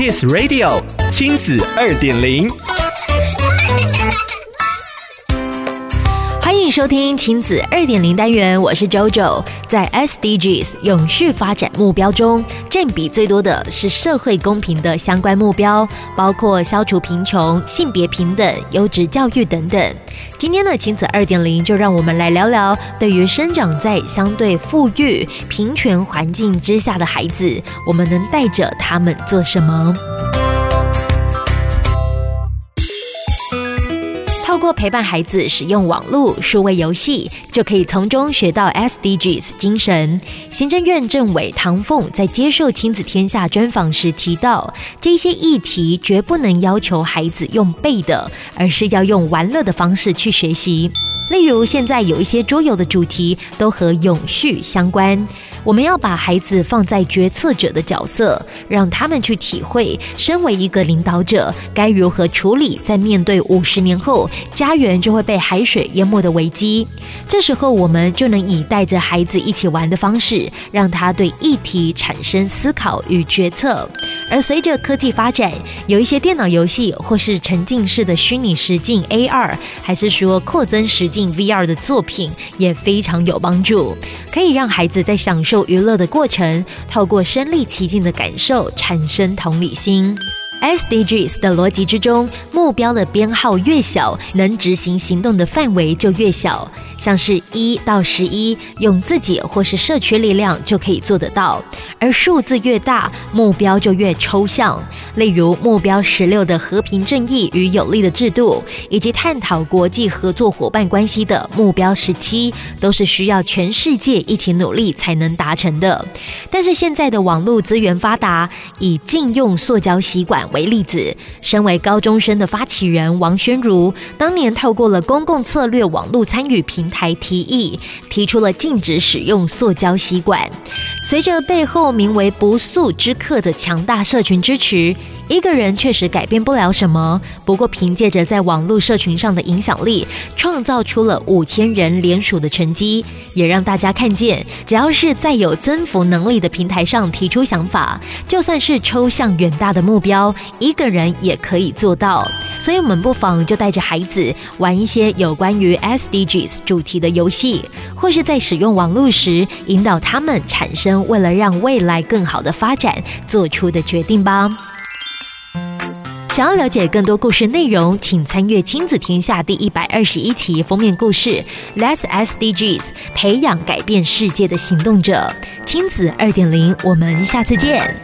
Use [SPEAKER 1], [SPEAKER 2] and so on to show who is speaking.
[SPEAKER 1] Kiss Radio 亲子二点零，
[SPEAKER 2] 收听亲子二点零单元，我是 JoJo。在 SDGs 永续发展目标中，占比最多的是社会公平的相关目标，包括消除贫穷、性别平等、优质教育等等。今天的亲子二点零，就让我们来聊聊，对于生长在相对富裕、平权环境之下的孩子，我们能带着他们做什么？过陪伴孩子使用网络、数位游戏，就可以从中学到 SDGs 精神。行政院政委唐凤在接受《亲子天下》专访时提到，这些议题绝不能要求孩子用背的，而是要用玩乐的方式去学习。例如，现在有一些桌游的主题都和永续相关。我们要把孩子放在决策者的角色，让他们去体会，身为一个领导者该如何处理在面对五十年后家园就会被海水淹没的危机。这时候，我们就能以带着孩子一起玩的方式，让他对议题产生思考与决策。而随着科技发展，有一些电脑游戏或是沉浸式的虚拟实境 AR，还是说扩增实境 VR 的作品，也非常有帮助，可以让孩子在享受娱乐的过程，透过身历其境的感受，产生同理心。SDGs 的逻辑之中，目标的编号越小，能执行行动的范围就越小。像是一到十一，用自己或是社区力量就可以做得到；而数字越大，目标就越抽象。例如，目标十六的和平、正义与有力的制度，以及探讨国际合作伙伴关系的目标十七，都是需要全世界一起努力才能达成的。但是现在的网络资源发达，以禁用塑胶吸管为例子，身为高中生的发起人王宣如，当年透过了公共策略网络参与平台提议，提出了禁止使用塑胶吸管。随着背后名为“不速之客”的强大社群支持，一个人确实改变不了什么。不过，凭借着在网络社群上的影响力，创造出了五千人联署的成绩，也让大家看见，只要是在有增幅能力的平台上提出想法，就算是抽象远大的目标，一个人也可以做到。所以，我们不妨就带着孩子玩一些有关于 SDGs 主题的游戏，或是在使用网络时，引导他们产生为了让未来更好的发展做出的决定吧。想要了解更多故事内容，请参阅《亲子天下》第一百二十一期封面故事 “Let's SDGs 培养改变世界的行动者”。亲子二点零，我们下次见。